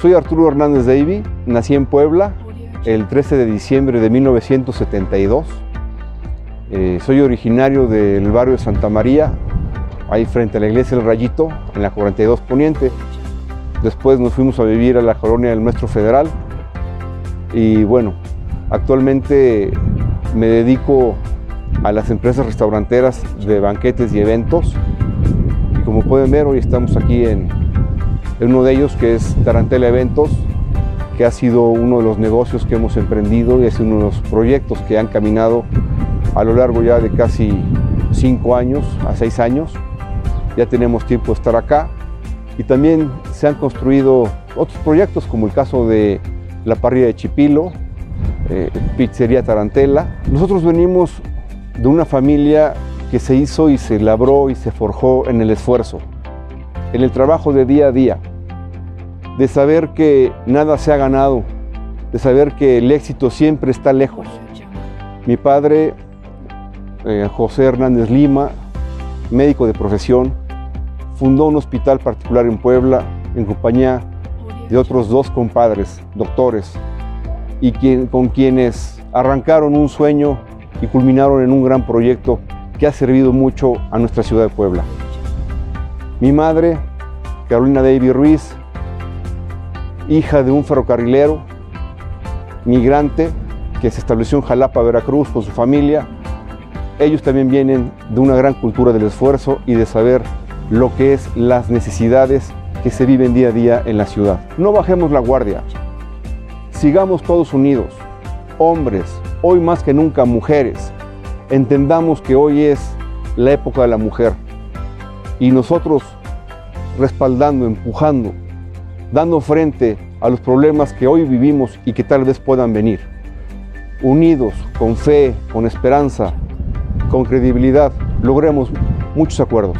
Soy Arturo Hernández Davy, nací en Puebla el 13 de diciembre de 1972. Eh, soy originario del barrio de Santa María, ahí frente a la iglesia del Rayito, en la 42 Poniente. Después nos fuimos a vivir a la colonia del Maestro Federal y bueno, actualmente me dedico a las empresas restauranteras de banquetes y eventos. Y como pueden ver, hoy estamos aquí en uno de ellos que es Tarantela Eventos, que ha sido uno de los negocios que hemos emprendido y es uno de los proyectos que han caminado a lo largo ya de casi cinco años a seis años. Ya tenemos tiempo de estar acá y también se han construido otros proyectos como el caso de la parrilla de Chipilo, eh, Pizzería Tarantela. Nosotros venimos de una familia que se hizo y se labró y se forjó en el esfuerzo, en el trabajo de día a día, de saber que nada se ha ganado, de saber que el éxito siempre está lejos. Mi padre, eh, José Hernández Lima, médico de profesión, fundó un hospital particular en Puebla en compañía de otros dos compadres, doctores, y con quienes arrancaron un sueño y culminaron en un gran proyecto que ha servido mucho a nuestra ciudad de Puebla. Mi madre, Carolina David Ruiz, hija de un ferrocarrilero, migrante, que se estableció en Jalapa, Veracruz, con su familia. Ellos también vienen de una gran cultura del esfuerzo y de saber lo que es las necesidades que se viven día a día en la ciudad. No bajemos la guardia, sigamos todos unidos, hombres, hoy más que nunca mujeres, entendamos que hoy es la época de la mujer y nosotros respaldando, empujando, dando frente a los problemas que hoy vivimos y que tal vez puedan venir. Unidos, con fe, con esperanza, con credibilidad, logremos muchos acuerdos.